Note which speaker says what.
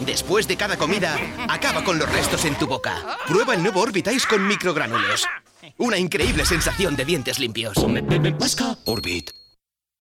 Speaker 1: Después de cada comida, acaba con los restos en tu boca. Prueba el nuevo Orbitais con microgranulos. Una increíble sensación de dientes limpios.
Speaker 2: Orbit.